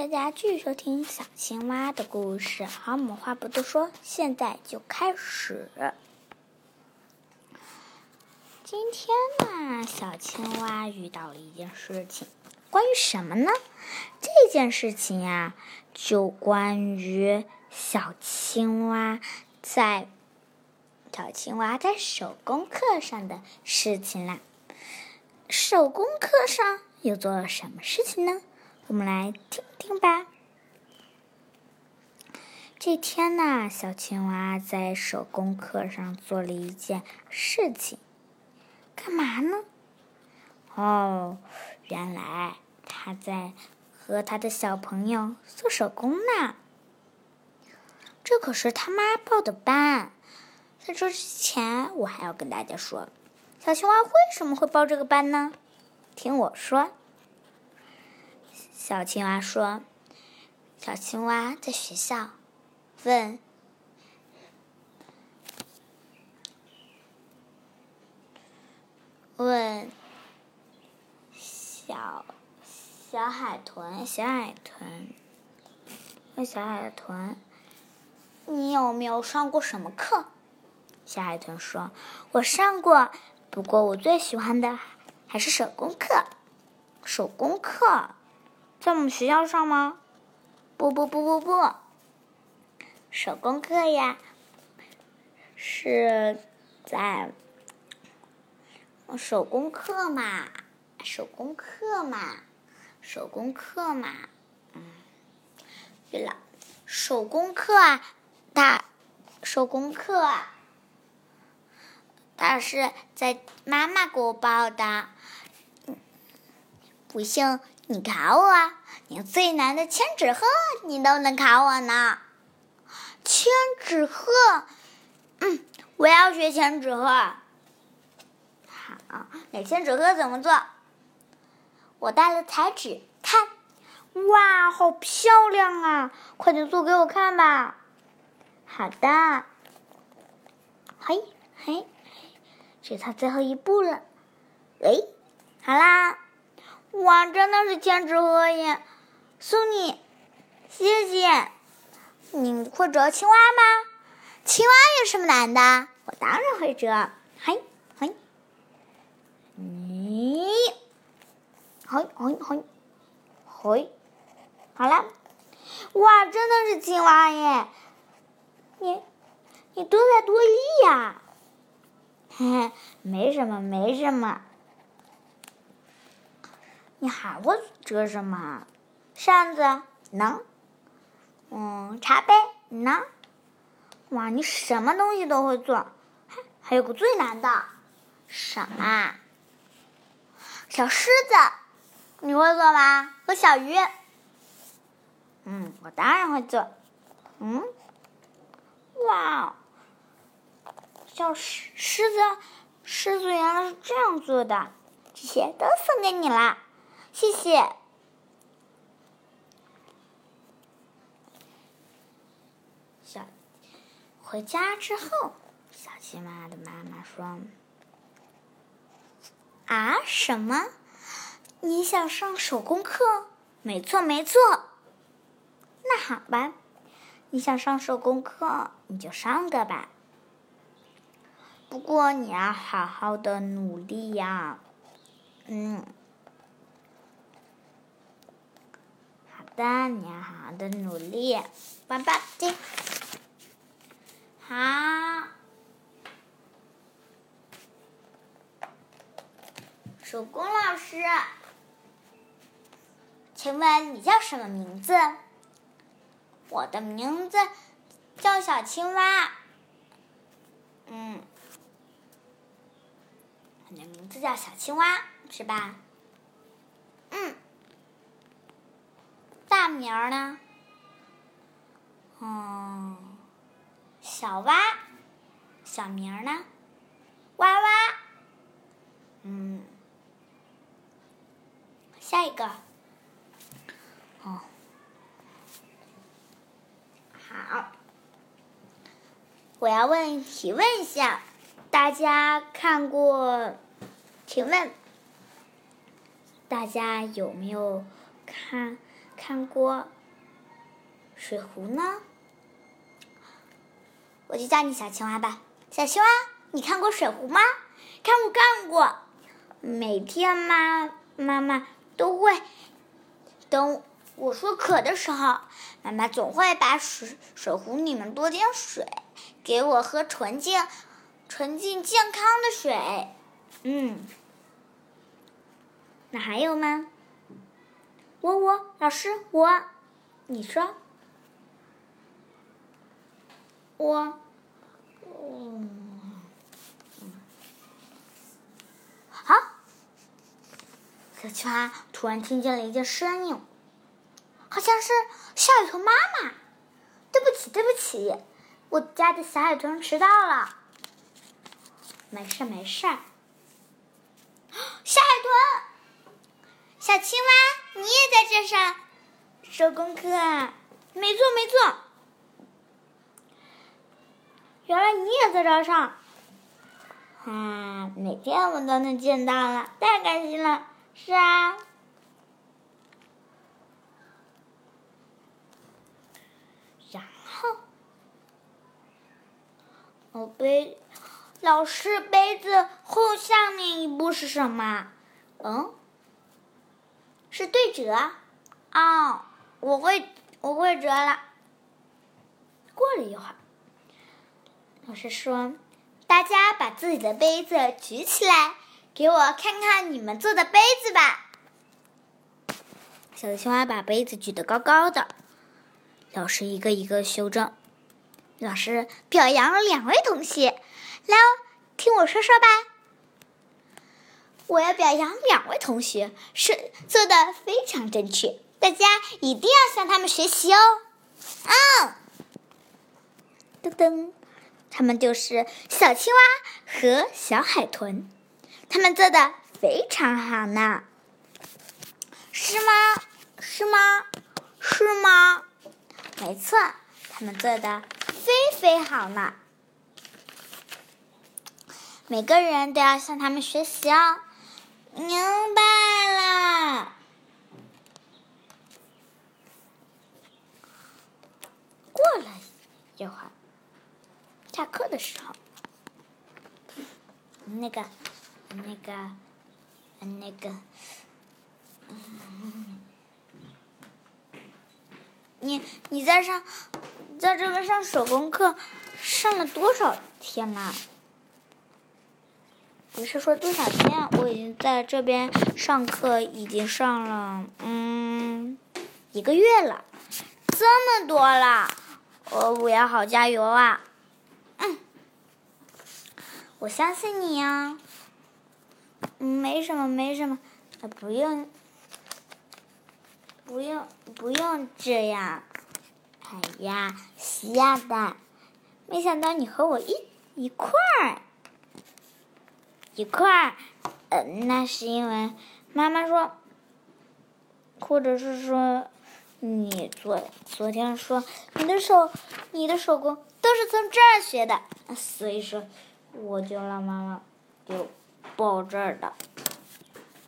大家继续收听小青蛙的故事。好，我们话不多说，现在就开始。今天呢，小青蛙遇到了一件事情，关于什么呢？这件事情呀，就关于小青蛙在小青蛙在手工课上的事情啦。手工课上又做了什么事情呢？我们来听听吧。这天呢，小青蛙在手工课上做了一件事情，干嘛呢？哦，原来他在和他的小朋友做手工呢。这可是他妈报的班。在这之前，我还要跟大家说，小青蛙为什么会报这个班呢？听我说。小青蛙说：“小青蛙在学校问问小小海豚，小海豚问小海豚，你有没有上过什么课？”小海豚说：“我上过，不过我最喜欢的还是手工课。手工课。”在我们学校上吗？不不不不不，手工课呀，是在手工课嘛，手工课嘛，手工课嘛，嗯，对了，手工课啊，大手工课啊，他是在妈妈给我报的，不信。你考我，连最难的千纸鹤你都能考我呢。千纸鹤，嗯，我要学千纸鹤。好，那千纸鹤怎么做？我带了彩纸，看，哇，好漂亮啊！快点做给我看吧。好的。嘿，嘿，只差最后一步了。哎，好啦。哇，真的是千纸鹤耶！送你，谢谢。你会折青蛙吗？青蛙有什么难的？我当然会折。嘿，嘿，你，嘿，嘿，嘿，嘿，好了。哇，真的是青蛙耶！你，你多才多艺呀！嘿嘿，没什么，没什么。你还会折什么？扇子能，嗯，茶杯能。哇，你什么东西都会做，还还有个最难的，什么？小狮子，你会做吗？和小鱼？嗯，我当然会做。嗯，哇，小狮狮子，狮子原来是这样做的，这些都送给你啦。谢谢。小回家之后，小青蛙的妈妈说：“啊，什么？你想上手工课？没错，没错。那好吧，你想上手工课，你就上个吧。不过你要好好的努力呀，嗯。”的，你要好好的努力，棒棒听。好，手工老师，请问你叫什么名字？我的名字叫小青蛙。嗯，你的名字叫小青蛙是吧？嗯。名儿呢？嗯，小蛙。小名儿呢？蛙蛙。嗯，下一个。哦，好。我要问提问一下，大家看过？请问大家有没有看？看过水壶呢？我就叫你小青蛙吧。小青蛙，你看过水壶吗？看过，看过。每天妈妈妈都会等我说渴的时候，妈妈总会把水水壶里面多点水，给我喝纯净、纯净健康的水。嗯，那还有吗？我我老师我，你说我，嗯。小青蛙突然听见了一件声音，好像是小海豚妈妈。对不起，对不起，我家的小海豚迟到了。没事，没事。小海豚，小青蛙，你也在这上手工课啊？没错，没错。原来你也在这上。啊，每天我都能见到了，太开心了。是啊，然后，我杯，老师杯子后下面一步是什么？嗯，是对折。哦，我会，我会折了。过了一会儿，老师说：“大家把自己的杯子举起来。”给我看看你们做的杯子吧。小青蛙把杯子举得高高的，老师一个一个修正。老师表扬了两位同学，来，听我说说吧。我要表扬两位同学，是做的非常正确，大家一定要向他们学习哦。嗯，噔噔，他们就是小青蛙和小海豚。他们做的非常好呢，是吗？是吗？是吗？没错，他们做的非非好呢。每个人都要向他们学习哦。明白了。过了一会儿，下课的时候，那个。那个，那个，你你在上，在这边上手工课，上了多少天了？你是说多少天？我已经在这边上课，已经上了嗯一个月了，这么多了，我我要好加油啊！嗯，我相信你呀。没什么，没什么，不用，不用，不用这样。哎呀，西亚的，没想到你和我一一块儿，一块儿。呃，那是因为妈妈说，或者是说你昨昨天说你的手，你的手工都是从这儿学的，所以说我就让妈妈就。报这儿的，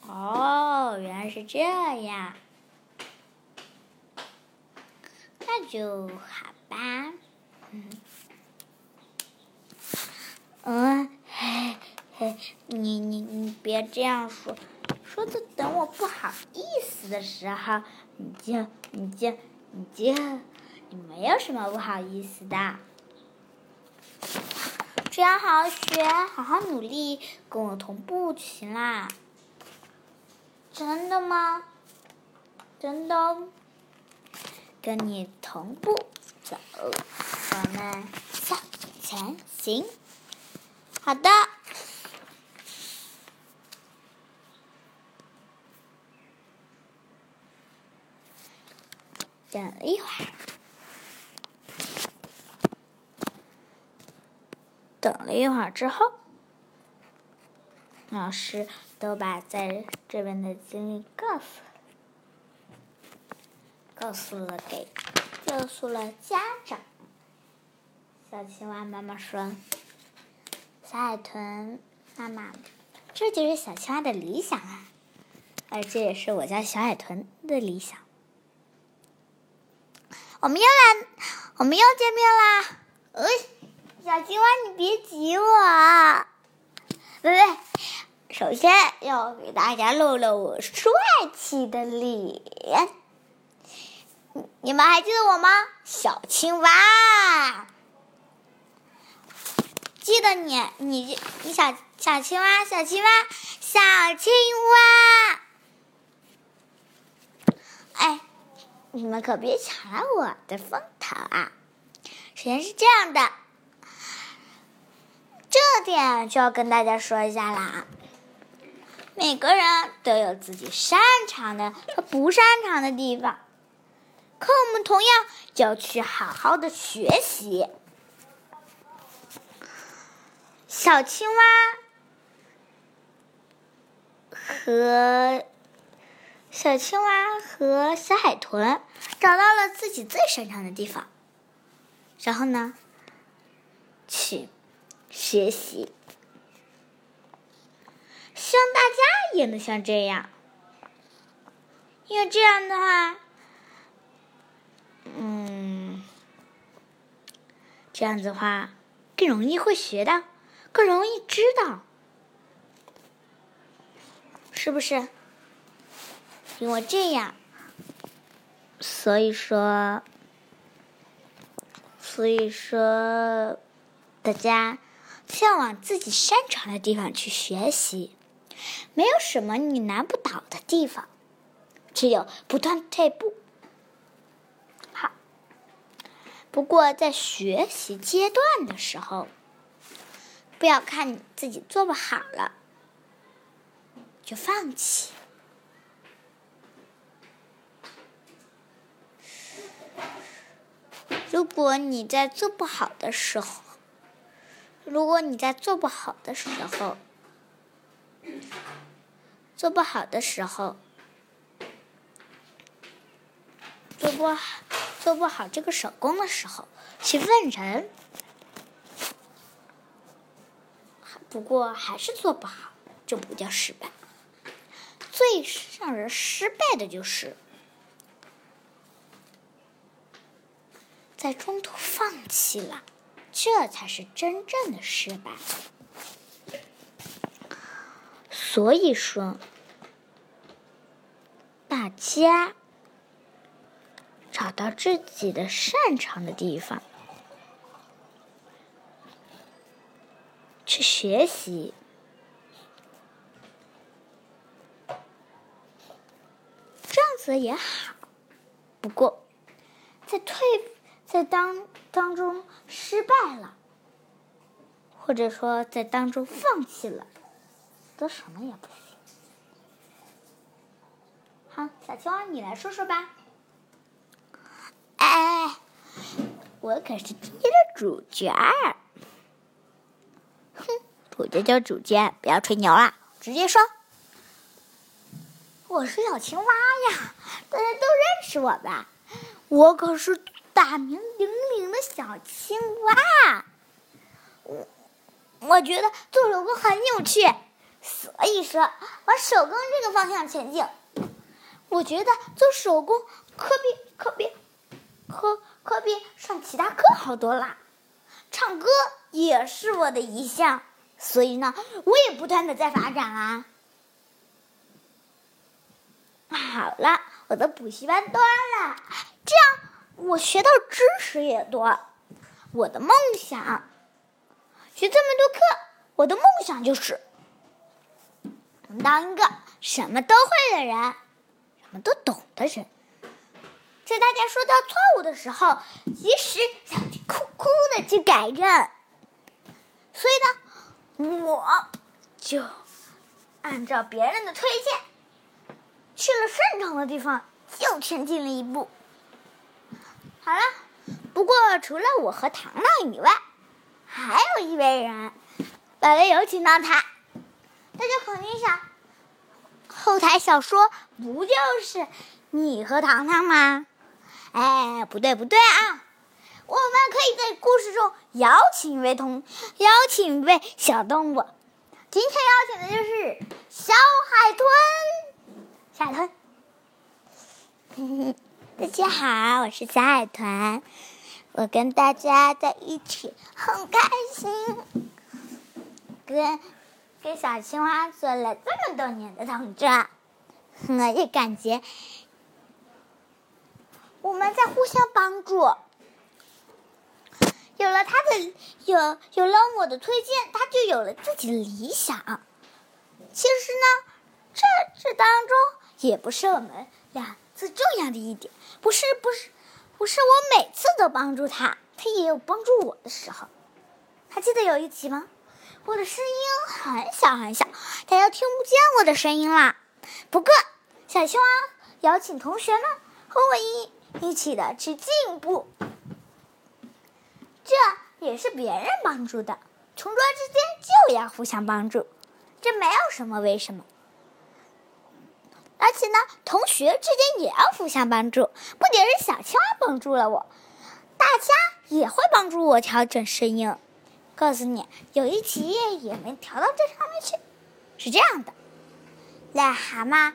哦，原来是这样，那就好吧，嗯，嗯，嘿，你你你别这样说，说的等我不好意思的时候，你就你就你就你没有什么不好意思的。只要好好学，好好努力，跟我同步就行啦。真的吗？真的，跟你同步走，我们向前行。好的。等了一会儿。等了一会儿之后，老师都把在这边的经历告诉，告诉了给，告诉了家长。小青蛙妈妈说：“小海豚妈妈，这就是小青蛙的理想啊，而这也是我家小海豚的理想。”我们又来，我们又见面啦！呃，小青蛙，你别挤我。喂喂，首先要给大家露露我帅气的脸。你们还记得我吗？小青蛙，记得你，你，你小小青蛙，小青蛙，小青蛙。哎，你们可别抢了我的风头啊！首先是这样的，这点就要跟大家说一下啦。每个人都有自己擅长的和不擅长的地方，可我们同样就要去好好的学习。小青蛙和。小青蛙和小海豚找到了自己最擅长的地方，然后呢，去学习。希望大家也能像这样，因为这样的话，嗯，这样子的话更容易会学到，更容易知道，是不是？因为这样，所以说，所以说，大家要往自己擅长的地方去学习。没有什么你难不倒的地方，只有不断退步。好，不过在学习阶段的时候，不要看你自己做不好了就放弃。如果你在做不好的时候，如果你在做不好的时候，做不好的时候，做不好做不好这个手工的时候，去问人，不过还是做不好，这不叫失败。最让人失败的就是。在中途放弃了，这才是真正的失败。所以说，大家找到自己的擅长的地方去学习，这样子也好。不过，在退。在当当中失败了，或者说在当中放弃了，都什么也不行。好，小青蛙，你来说说吧。哎，我可是今天的主角。哼，主角就主角，不要吹牛了，直接说。我是小青蛙呀，大家都认识我吧？我可是。大名鼎鼎的小青蛙，我我觉得做手工很有趣，所以说往手工这个方向前进。我觉得做手工可比可比可可比上其他课好多啦。唱歌也是我的一项，所以呢，我也不断的在发展啊。好了，我的补习班端了，这样。我学到知识也多，我的梦想学这么多课，我的梦想就是能当一个什么都会的人，什么都懂的人。在大家说到错误的时候，及时想去哭哭的去改正。所以呢，我就按照别人的推荐，去了擅长的地方，又前进了一步。好了，不过除了我和糖糖以外，还有一位人，本来有请到他。大家肯定想，后台小说不就是你和糖糖吗？哎，不对不对啊！我们可以在故事中邀请一位同，邀请一位小动物。今天邀请的就是小海豚，小海豚。大家好，我是小海豚，我跟大家在一起很开心，跟跟小青蛙做了这么多年的同桌，我也感觉我们在互相帮助。有了他的有有了我的推荐，他就有了自己的理想。其实呢，这这当中也不是我们俩最重要的一点，不是不是不是我每次都帮助他，他也有帮助我的时候。还记得有一集吗？我的声音很小很小，大家听不见我的声音啦。不过，小青蛙邀请同学们和我一一起的去进步。这也是别人帮助的，同桌之间就要互相帮助，这没有什么为什么。而且呢，同学之间也要互相帮助，不仅是小青蛙帮助了我，大家也会帮助我调整声音。告诉你，有一集也没调到这上面去，是这样的：癞蛤蟆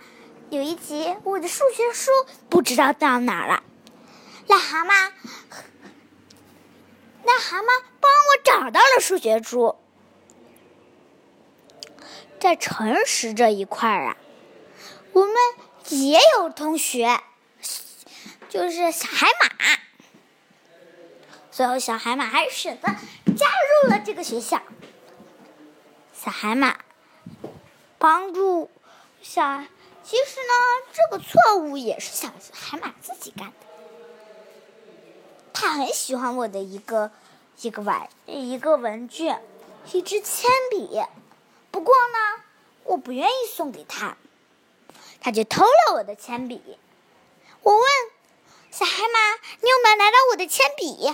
有一集，我的数学书不知道到哪了，癞蛤蟆。癞蛤蟆帮我找到了数学书，在诚实这一块儿啊，我们也有同学，就是小海马。最后，小海马还是选择加入了这个学校。小海马帮助小，其实呢，这个错误也是小海马自己干的。他很喜欢我的一个一个玩一个文具，一支铅笔。不过呢，我不愿意送给他，他就偷了我的铅笔。我问小海马：“你有没有拿到我的铅笔？”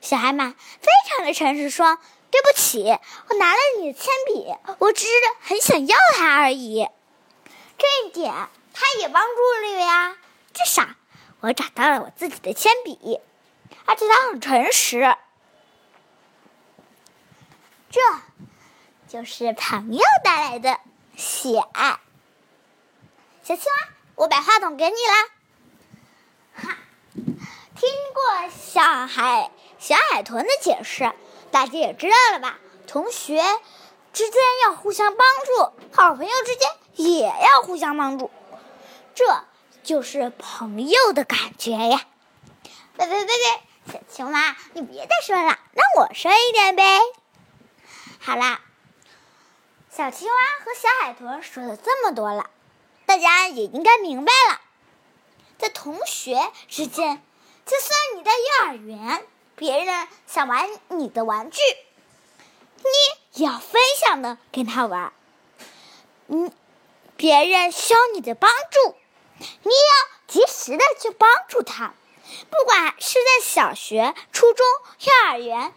小海马非常的诚实说：“对不起，我拿了你的铅笔，我只是很想要它而已。”这一点他也帮助了呀，至少。我找到了我自己的铅笔，而且他很诚实。这就是朋友带来的喜爱。小青蛙，我把话筒给你了。哈，听过小海小海豚的解释，大家也知道了吧？同学之间要互相帮助，好朋友之间也要互相帮助。这。就是朋友的感觉呀！别别别别，小青蛙，你别再说了，让我说一点呗。好啦，小青蛙和小海豚说了这么多了，大家也应该明白了，在同学之间，就算你在幼儿园，别人想玩你的玩具，你也要分享的跟他玩。嗯，别人需要你的帮助。你也要及时的去帮助他，不管是在小学、初中、幼儿园、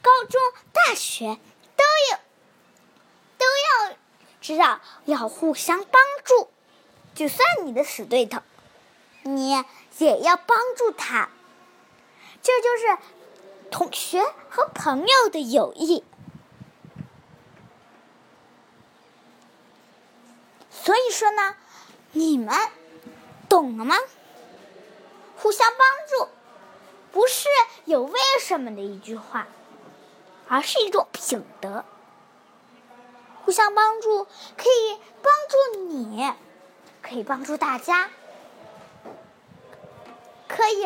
高中、大学，都有都要知道要互相帮助。就算你的死对头，你也要帮助他。这就是同学和朋友的友谊。所以说呢。你们懂了吗？互相帮助不是有为什么的一句话，而是一种品德。互相帮助可以帮助你，可以帮助大家，可以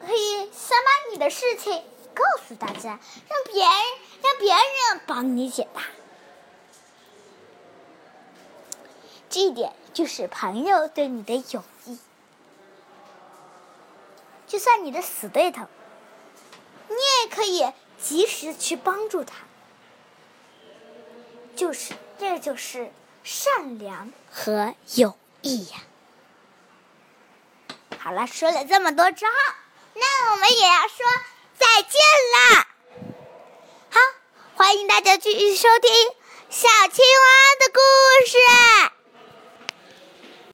可以先把你的事情告诉大家，让别人让别人帮你解答。这一点就是朋友对你的友谊。就算你的死对头，你也可以及时去帮助他。就是，这就是善良和友谊呀。好了，说了这么多之后，那我们也要说再见啦。好，欢迎大家继续收听小青蛙的故事。